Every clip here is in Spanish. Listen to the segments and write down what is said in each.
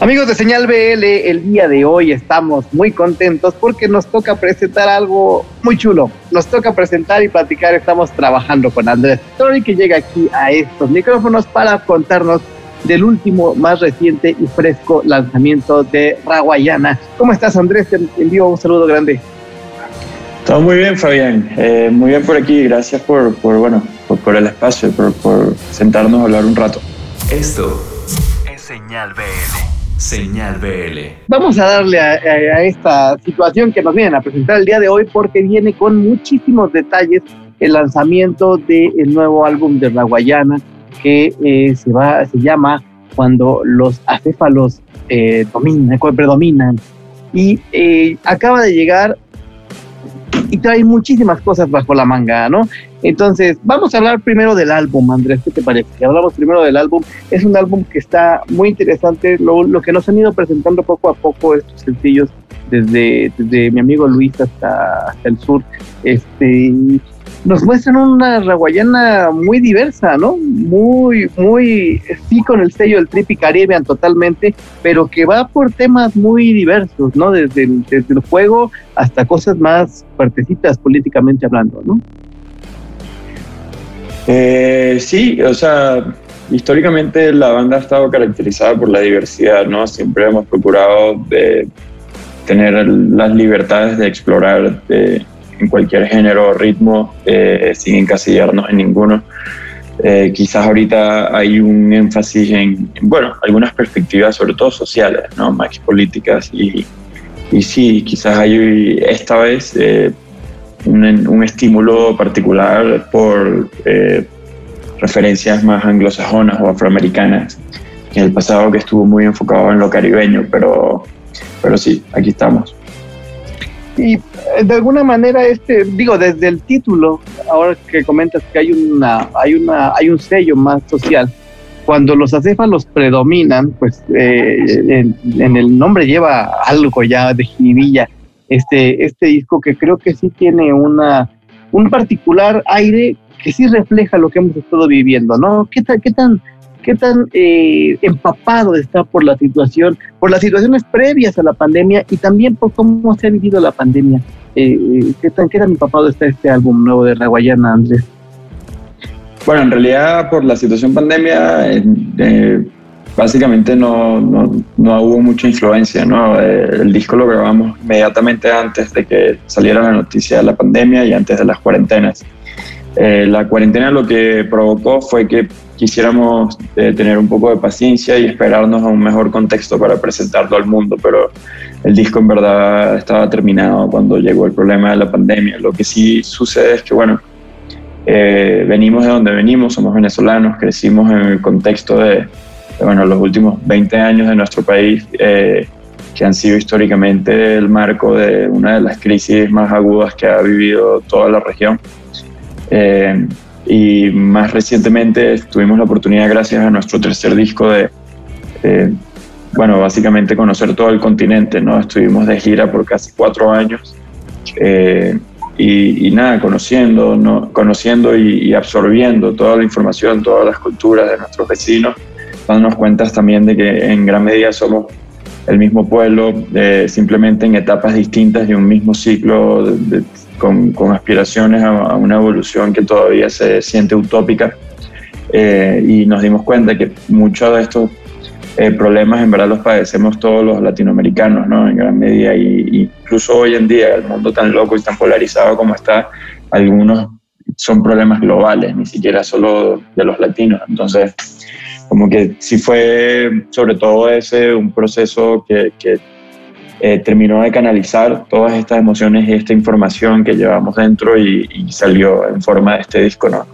Amigos de Señal BL, el día de hoy estamos muy contentos porque nos toca presentar algo muy chulo. Nos toca presentar y platicar. Estamos trabajando con Andrés Story que llega aquí a estos micrófonos para contarnos del último, más reciente y fresco lanzamiento de Raguayana. ¿Cómo estás, Andrés? Te envío un saludo grande. Todo muy bien, Fabián. Eh, muy bien por aquí. Gracias por, por bueno, por, el espacio, por, por sentarnos a hablar un rato. Esto es Señal BL. Señal BL. Vamos a darle a, esta situación que nos vienen a presentar el día de hoy porque viene con muchísimos detalles el lanzamiento del nuevo álbum de La Guayana que eh, se, va, se llama Cuando los acéfalos eh, dominan, predominan. Y eh, acaba de llegar y trae muchísimas cosas bajo la manga, ¿no? Entonces, vamos a hablar primero del álbum, Andrés, ¿qué te parece? Hablamos primero del álbum. Es un álbum que está muy interesante, lo, que nos han ido presentando poco a poco estos sencillos, desde, desde mi amigo Luis hasta, hasta el sur. Este, nos muestran una raguayana muy diversa, ¿no? Muy, muy, sí con el sello del Trippy Caribbean totalmente, pero que va por temas muy diversos, ¿no? Desde el, desde el juego hasta cosas más fuertecitas políticamente hablando, ¿no? Eh, sí, o sea, históricamente la banda ha estado caracterizada por la diversidad, ¿no? Siempre hemos procurado de tener las libertades de explorar de, en cualquier género o ritmo eh, sin encasillarnos en ninguno. Eh, quizás ahorita hay un énfasis en, bueno, algunas perspectivas, sobre todo sociales, ¿no? más políticas. Y, y sí, quizás hay esta vez eh, un, un, estímulo particular por referencias más anglosajonas o afroamericanas en el pasado que estuvo muy enfocado en lo caribeño, pero, pero sí, aquí estamos. Y eh, de alguna manera, este, digo, desde el título, ahora que comentas que hay una, hay una, hay un sello más social, cuando los acéfalos predominan, pues eh, en, el nombre lleva algo ya de jiribilla. Este, este disco que creo que sí tiene una, un particular aire que sí refleja lo que hemos estado viviendo, ¿no? ¿Qué, qué tan qué tan eh, empapado está por la situación, por las situaciones previas a la pandemia y también por cómo se ha vivido la pandemia. Eh, ¿qué, tan, ¿Qué tan empapado está este álbum nuevo de La Guayana, Andrés? Bueno, en realidad por la situación pandemia, eh, básicamente no, no, no, hubo mucha influencia. ¿no? el disco lo grabamos inmediatamente antes de que saliera la noticia de la pandemia y antes de las cuarentenas. la cuarentena lo que provocó fue que quisiéramos eh, tener un poco de paciencia y esperarnos a un mejor contexto para presentarlo al mundo, pero el disco en verdad estaba terminado cuando llegó el problema de la pandemia. Lo que sí sucede es que, bueno, eh, venimos de donde venimos, somos venezolanos, crecimos en el contexto de, bueno, los últimos 20 años de nuestro país, eh, que han sido históricamente el marco de una de las crisis más agudas que ha vivido toda la región. Y más recientemente tuvimos la oportunidad, gracias a nuestro tercer disco, de, bueno, básicamente conocer todo el continente, ¿no? Estuvimos de gira por casi cuatro años. Eh, y, nada, conociendo, ¿no? conociendo y, absorbiendo toda la información, todas las culturas de nuestros vecinos, dándonos cuenta también de que en gran medida somos el mismo pueblo, simplemente en etapas distintas de un mismo ciclo de, con, aspiraciones a, una evolución que todavía se siente utópica. Eh, y nos dimos cuenta que muchos de estos eh, problemas en verdad los padecemos todos los latinoamericanos, ¿no? En gran medida. Y, incluso hoy en día, el mundo tan loco y tan polarizado como está, algunos son problemas globales, ni siquiera solo de los latinos. Entonces, como que sí fue sobre todo ese un proceso que, que eh, terminó de canalizar todas estas emociones y esta información que llevamos dentro y, salió en forma de este disco, ¿no?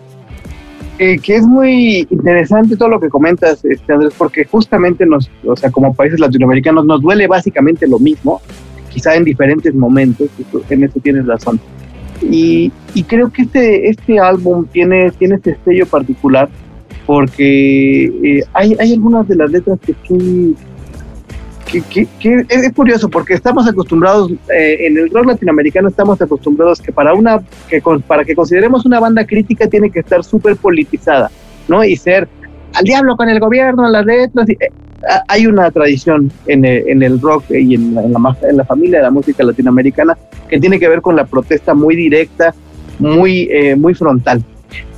Eh, que es muy interesante todo lo que comentas, este, Andrés, porque justamente nos, o sea, como países latinoamericanos nos duele básicamente lo mismo, quizá en diferentes momentos, en eso tienes razón. Y, y creo que este, este álbum tiene, tiene este sello particular porque eh, hay, hay algunas de las letras que sí es curioso porque estamos acostumbrados, eh, en el rock latinoamericano estamos acostumbrados que para una, que para que consideremos una banda crítica tiene que estar súper politizada, ¿no? Y ser al diablo con el gobierno, las letras. Eh, hay una tradición en el, rock y en la, en la, familia de la música latinoamericana que tiene que ver con la protesta muy directa, muy, eh, muy frontal.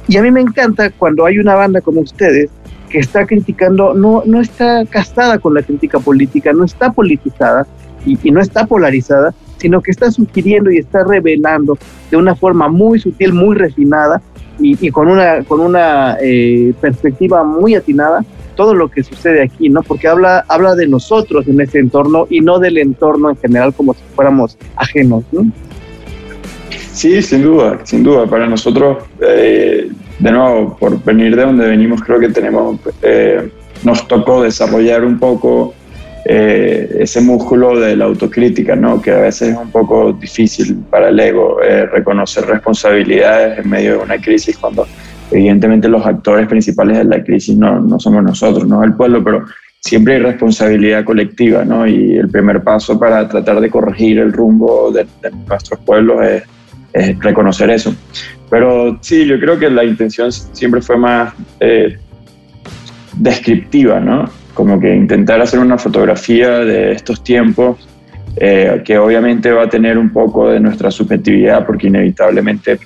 Y a mí me encanta cuando hay una banda como ustedes que está criticando, no, no está casada con la crítica política, no está politizada y, no está polarizada, sino que está sugiriendo y está revelando de una forma muy sutil, muy refinada y, con una, con una eh, perspectiva muy atinada todo lo que sucede aquí, ¿no? Porque habla, habla de nosotros en ese entorno y no del entorno en general como si fuéramos ajenos, ¿no? Sí, sin duda, sin duda. Para nosotros, eh, de nuevo, por venir de donde venimos, creo que tenemos, eh, nos tocó desarrollar un poco eh, ese músculo de la autocrítica, ¿no? que a veces es un poco difícil para el ego eh, reconocer responsabilidades en medio de una crisis cuando evidentemente los actores principales de la crisis no, no somos nosotros, no es el pueblo, pero siempre hay responsabilidad colectiva ¿no? y el primer paso para tratar de corregir el rumbo de, nuestros pueblos es, es, reconocer eso. Pero sí, yo creo que la intención siempre fue más eh, descriptiva, ¿no? como que intentar hacer una fotografía de estos tiempos, eh, que obviamente va a tener un poco de nuestra subjetividad, porque inevitablemente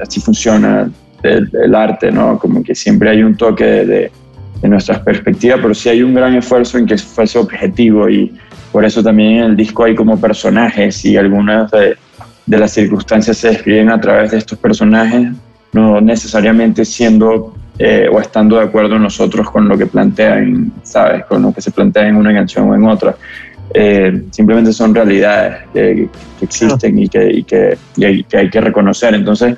así funciona el, arte, ¿no? Como que siempre hay un toque de, de, nuestras perspectivas, pero sí hay un gran esfuerzo en que fuese objetivo y por eso también en el disco hay como personajes y algunas de, de las circunstancias se describen a través de estos personajes, no necesariamente siendo eh, o estando de acuerdo nosotros con lo que plantean, ¿sabes? Con lo que se plantea en una canción o en otra. Eh, simplemente son realidades que, existen y, que, y, que, hay, que, hay, que reconocer. Entonces,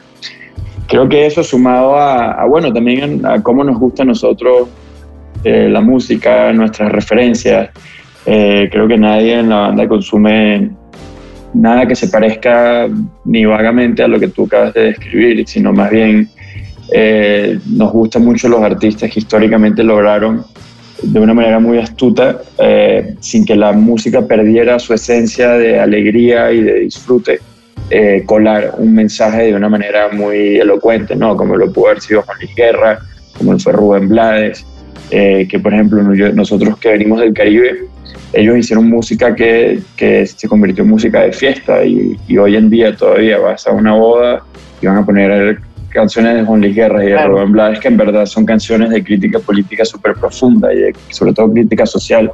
creo que eso sumado a, bueno, también a, cómo nos gusta a nosotros eh, la música, nuestras referencias. creo que nadie en la banda consume nada que se parezca ni vagamente a lo que tú acabas de describir, sino más bien eh, nos gustan mucho los artistas que históricamente lograron de una manera muy astuta, eh, sin que la música perdiera su esencia de alegría y de disfrute, eh, colar un mensaje de una manera muy elocuente, ¿no? Como lo pudo haber sido Juan Luis Guerra, como lo fue Rubén Blades, que por ejemplo nosotros que venimos del Caribe, ellos hicieron música que, que se convirtió en música de fiesta y, y, hoy en día todavía vas a una boda y van a poner canciones de Juan Luis Guerra y de Rubén Blades, que en verdad son canciones de crítica política súper profunda y sobre todo crítica social.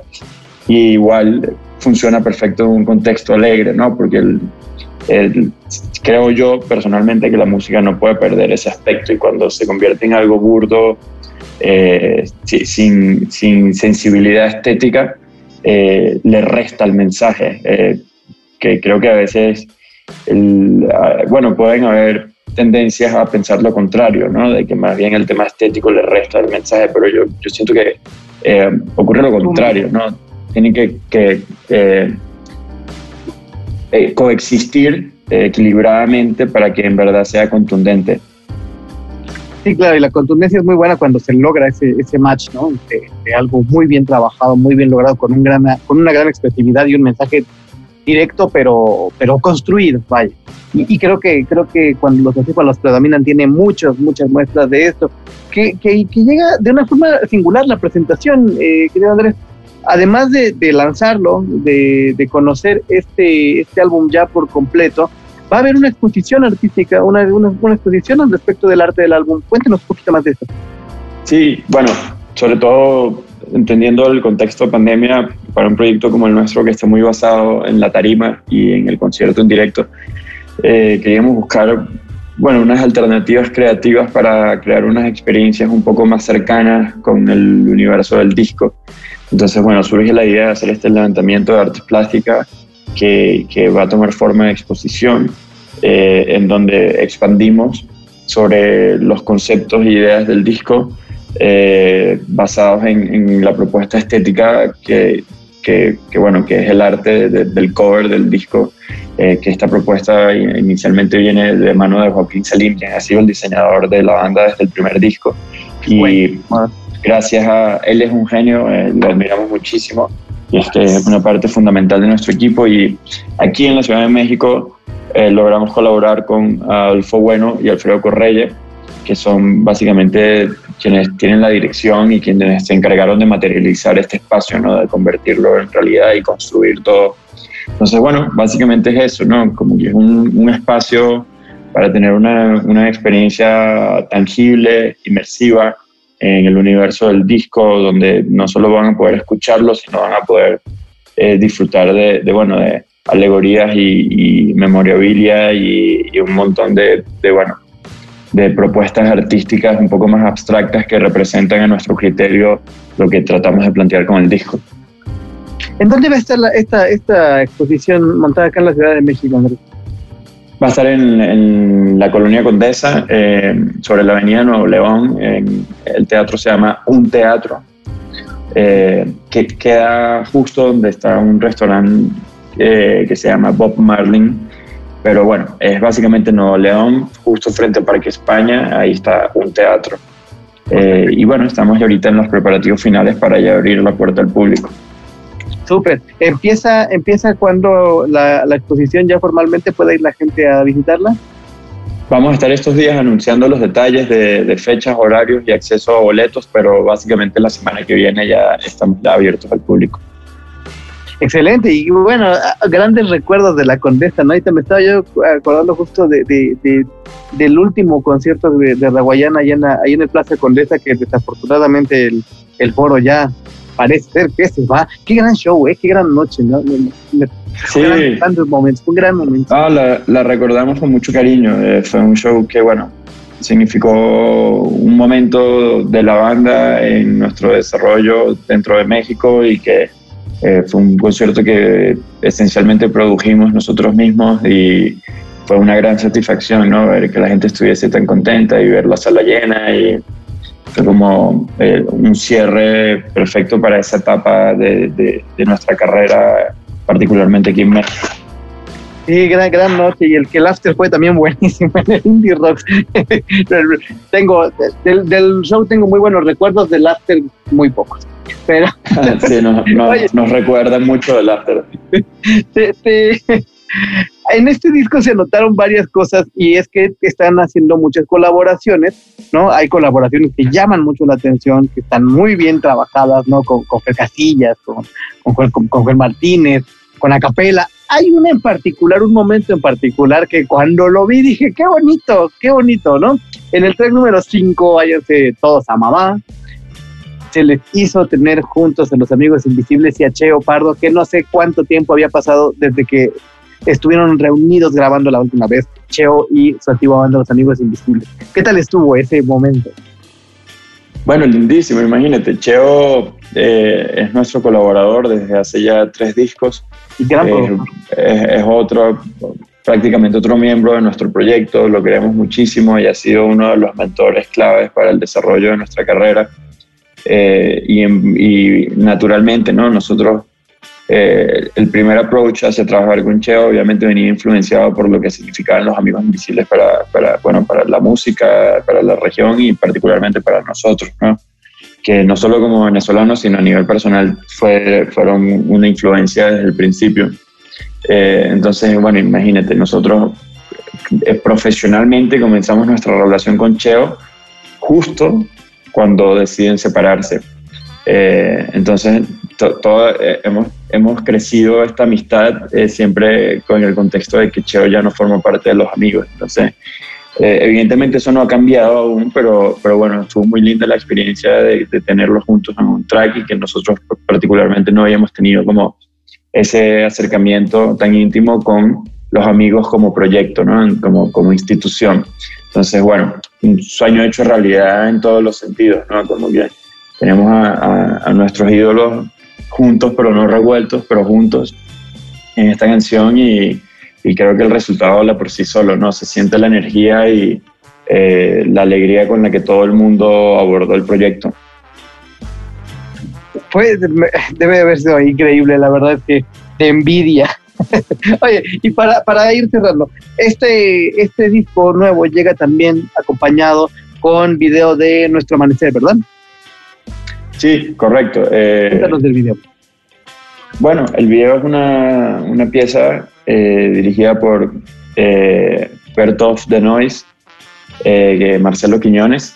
Y igual funciona perfecto en un contexto alegre, ¿no? Porque el, creo yo personalmente que la música no puede perder ese aspecto y cuando se convierte en algo burdo, eh, sin, sin, sensibilidad estética, eh, le resta el mensaje. Eh, que creo que a veces, ah, bueno, pueden haber tendencias a pensar lo contrario, ¿no? De que más bien el tema estético le resta el mensaje, pero yo, yo siento que eh, ocurre lo contrario, ¿no? Tienen que, que eh, eh, coexistir equilibradamente para que en verdad sea contundente. Sí, claro, y la contundencia es muy buena cuando se logra ese, ese match, ¿no? De, algo muy bien trabajado, muy bien logrado, con, un gran, con una gran expresividad y un mensaje directo, pero, pero construido, vaya. Y, creo que creo que cuando los los predominan tiene muchas, muchas muestras de esto, que, que, llega de una forma singular la presentación, eh, querido Andrés. Además de, lanzarlo, de, de, conocer este, este álbum ya por completo, va a haber una exposición artística, una, una, una exposición al respecto del arte del álbum. Cuéntenos un poquito más de esto. Sí, bueno, sobre todo entendiendo el contexto de pandemia, para un proyecto como el nuestro que está muy basado en la tarima y en el concierto en directo, eh, queríamos buscar bueno, unas alternativas creativas para crear unas experiencias un poco más cercanas con el universo del disco. Entonces, bueno, surge la idea de hacer este levantamiento de artes plásticas que, que va a tomar forma de exposición, eh, en donde expandimos sobre los conceptos e ideas del disco eh, basados en, la propuesta estética que, que, bueno, que es el arte del cover del disco, eh, que esta propuesta inicialmente viene de mano de Joaquín Salim, quien ha sido el diseñador de la banda desde el primer disco. Y gracias a él es un genio, eh, lo admiramos muchísimo y es una parte fundamental de nuestro equipo y aquí en la Ciudad de México logramos colaborar con Adolfo Bueno y Alfredo Correia, que son básicamente quienes tienen la dirección y quienes se encargaron de materializar este espacio, ¿no? de convertirlo en realidad y construir todo. Entonces, bueno, básicamente es eso, ¿no? como que es un, un espacio para tener una, una, experiencia tangible, inmersiva en el universo del disco, donde no solo van a poder escucharlo, sino van a poder eh, disfrutar de, bueno, de alegorías y, y memorabilia y, un montón de, de, bueno, de propuestas artísticas un poco más abstractas que representan a nuestro criterio lo que tratamos de plantear con el disco. ¿En dónde va a estar la, esta, esta exposición montada acá en la Ciudad de México, Andrés? Va a estar en, la colonia Condesa, eh, sobre la avenida Nuevo León. El teatro se llama Un Teatro, eh, que queda justo donde está un restaurante eh, que se llama Bob Marlin. Pero bueno, es básicamente Nuevo León, justo frente al Parque España, ahí está un teatro. Y bueno, estamos ahorita en los preparativos finales para abrir la puerta al público. Súper. ¿Empieza, empieza cuando la, la, exposición ya formalmente puede ir la gente a visitarla? Vamos a estar estos días anunciando los detalles de, de, fechas, horarios y acceso a boletos, pero básicamente la semana que viene ya estamos ya abiertos al público. Excelente, y bueno, grandes recuerdos de la Condesa, ¿no? Ahorita me estaba yo acordando justo de, de, de del último concierto de, de Raguayana ahí en, la, en el Plaza Condesa, que desafortunadamente el, el foro ya parece ser que se va. Qué gran show, ¿eh? Qué gran noche, ¿no? Sí. Gran, grandes momentos, un gran momento. Ah, la, la, recordamos con mucho cariño. Eh, fue un show que, bueno, significó un momento de la banda en nuestro desarrollo dentro de México y que eh, fue un concierto que esencialmente produjimos nosotros mismos y fue una gran satisfacción, ¿no? Ver que la gente estuviese tan contenta y ver la sala llena y fue como eh, un cierre perfecto para esa etapa de, de, de, nuestra carrera, particularmente aquí en México. Sí, gran, gran noche y el que el after fue también buenísimo en el Indie Rock. tengo, del, del, show tengo muy buenos recuerdos, del after muy pocos. Pero, sí, nos, nos, recuerda mucho del after. Te, te, en este disco se notaron varias cosas y es que están haciendo muchas colaboraciones, ¿no? Hay colaboraciones que llaman mucho la atención, que están muy bien trabajadas, ¿no? Con, con Fer Casillas, con, con, con, con Fer Martínez, con Acapela. Hay una en particular, un momento en particular que cuando lo vi dije, qué bonito, qué bonito, ¿no? En el track número 5, váyanse todos a mamá, se les hizo tener juntos a los amigos invisibles y a Cheo Pardo, que no sé cuánto tiempo había pasado desde que estuvieron reunidos grabando la última vez, Cheo y su antigua banda Los Amigos Invisibles. ¿Qué tal estuvo ese momento? Bueno, lindísimo, imagínate, Cheo eh, es nuestro colaborador desde hace ya tres discos. Y gran eh, es, es, otro, prácticamente otro miembro de nuestro proyecto, lo queremos muchísimo y ha sido uno de los mentores claves para el desarrollo de nuestra carrera. Eh, y, y, naturalmente, ¿no? Nosotros eh, el primer approach hacia trabajar con Cheo obviamente venía influenciado por lo que significaban los amigos invisibles para, para, bueno, para la música, para la región y particularmente para nosotros, ¿no? que no solo como venezolanos, sino a nivel personal fue, fueron una influencia desde el principio. Eh, entonces, bueno, imagínate, nosotros eh, profesionalmente comenzamos nuestra relación con Cheo justo cuando deciden separarse. Eh, entonces, to, todo, eh, hemos, hemos crecido esta amistad eh, siempre con el contexto de que Cheo ya no forma parte de los amigos. Entonces, eh, evidentemente eso no ha cambiado aún, pero, pero bueno, estuvo muy linda la experiencia de, de, tenerlos juntos en un track y que nosotros particularmente no habíamos tenido como ese acercamiento tan íntimo con los amigos como proyecto, ¿no? como, como institución. Entonces, bueno, un sueño hecho realidad en todos los sentidos, ¿no? Como que tenemos a, a, a, nuestros ídolos juntos, pero no revueltos, pero juntos en esta canción y, creo que el resultado habla por sí solo, ¿no? Se siente la energía y eh, la alegría con la que todo el mundo abordó el proyecto. Pues debe haber sido increíble, la verdad es que de envidia. Oye, y para, para ir cerrando, este, este disco nuevo llega también acompañado con video de Nuestro Amanecer, ¿verdad? Sí, correcto. Eh, Cuéntanos del video. Bueno, el video es una, una pieza eh, dirigida por eh, Bertolf de Noise, eh, Marcelo Quiñones.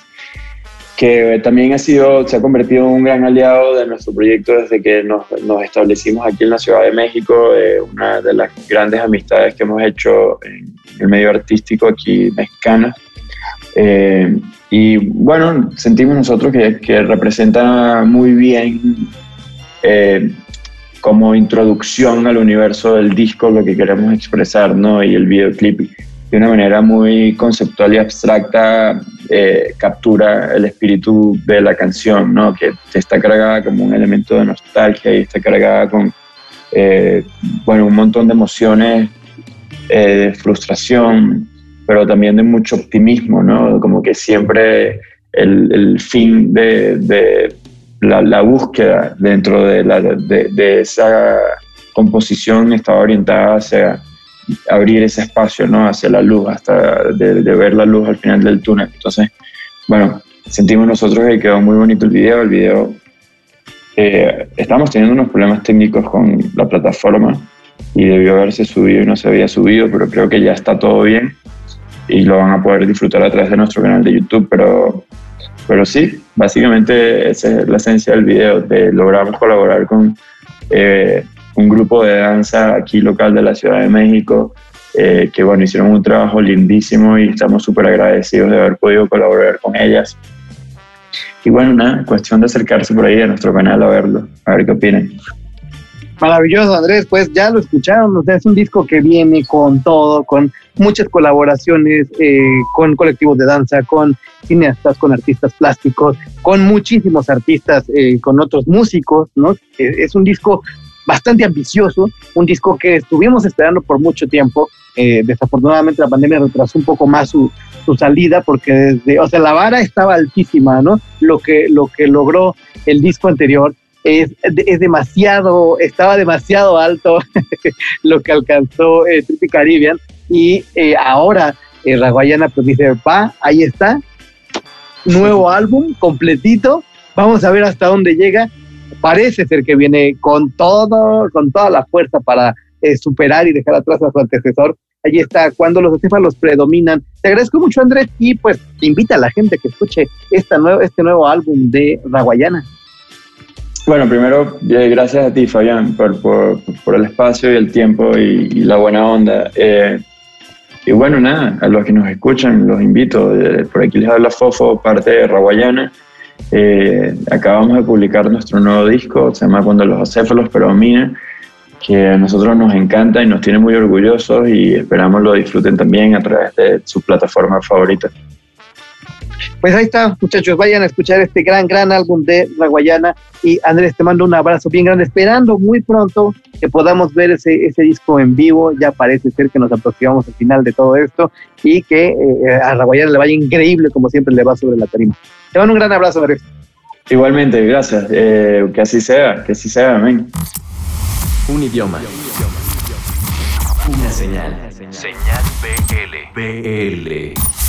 que también ha sido, se ha convertido en un gran aliado de nuestro proyecto desde que nos, nos establecimos aquí en la Ciudad de México, eh, una de las grandes amistades que hemos hecho en el medio artístico aquí mexicano. Eh, y bueno, sentimos nosotros que, que representa muy bien eh, como introducción al universo del disco lo que queremos expresar, ¿no? Y el videoclip de una manera muy conceptual y abstracta eh, captura el espíritu de la canción, ¿no? Que está cargada como un elemento de nostalgia y está cargada con, bueno, un montón de emociones, de frustración, pero también de mucho optimismo, ¿no? Como que siempre el, el fin de, de la, la, búsqueda dentro de, la, de, de, esa composición estaba orientada hacia abrir ese espacio, ¿no? Hacia la luz, hasta de, ver la luz al final del túnel. Entonces, bueno, sentimos nosotros que quedó muy bonito el video. El video, eh, estamos teniendo unos problemas técnicos con la plataforma y debió haberse subido y no se había subido, pero creo que ya está todo bien y lo van a poder disfrutar a través de nuestro canal de YouTube, pero, pero sí, básicamente esa es la esencia del video, de logramos colaborar con eh, un grupo de danza aquí local de la Ciudad de México, eh, que bueno, hicieron un trabajo lindísimo y estamos súper agradecidos de haber podido colaborar con ellas. Y bueno, nada, cuestión de acercarse por ahí a nuestro canal a verlo, a ver qué opinan. Maravilloso, Andrés. Pues ya lo escucharon. O sea, es un disco que viene con todo, con muchas colaboraciones eh, con colectivos de danza, con cineastas, con artistas plásticos, con muchísimos artistas, eh, con otros músicos, ¿no? Eh, es un disco bastante ambicioso, un disco que estuvimos esperando por mucho tiempo. desafortunadamente la pandemia retrasó un poco más su, su salida porque desde, o sea, la vara estaba altísima, ¿no? Lo que, lo que logró el disco anterior es, es demasiado, estaba demasiado alto lo que alcanzó eh, Caribbean y eh, ahora eh, Raguayana pues dice, va, ahí está, nuevo álbum completito, vamos a ver hasta dónde llega, parece ser que viene con todo, con toda la fuerza para eh, superar y dejar atrás a su antecesor. Allí está, cuando los acéfalos predominan. Te agradezco mucho, Andrés, y pues invita a la gente que escuche esta nuevo, este nuevo álbum de Raguayana. Bueno, primero, eh, gracias a ti, Fabián, por, por, por, el espacio y el tiempo y, la buena onda. Eh, y bueno, nada, a los que nos escuchan, los invito. Eh, por aquí les habla Fofo, parte de Raguayana. Eh, acabamos de publicar nuestro nuevo disco, se llama Cuando los acéfalos predominan, que a nosotros nos encanta y nos tiene muy orgullosos y esperamos lo disfruten también a través de su plataforma favorita. Pues ahí está, muchachos, vayan a escuchar este gran, gran álbum de La Guayana. Y Andrés, te mando un abrazo bien grande, esperando muy pronto que podamos ver ese, ese disco en vivo. Ya parece ser que nos aproximamos al final de todo esto y que eh, a La Guayana le vaya increíble, como siempre le va sobre la tarima. Te mando un gran abrazo, Andrés. Igualmente, gracias. Eh, que así sea, que así sea, amén. Un idioma. Una señal. Señal BL. BL.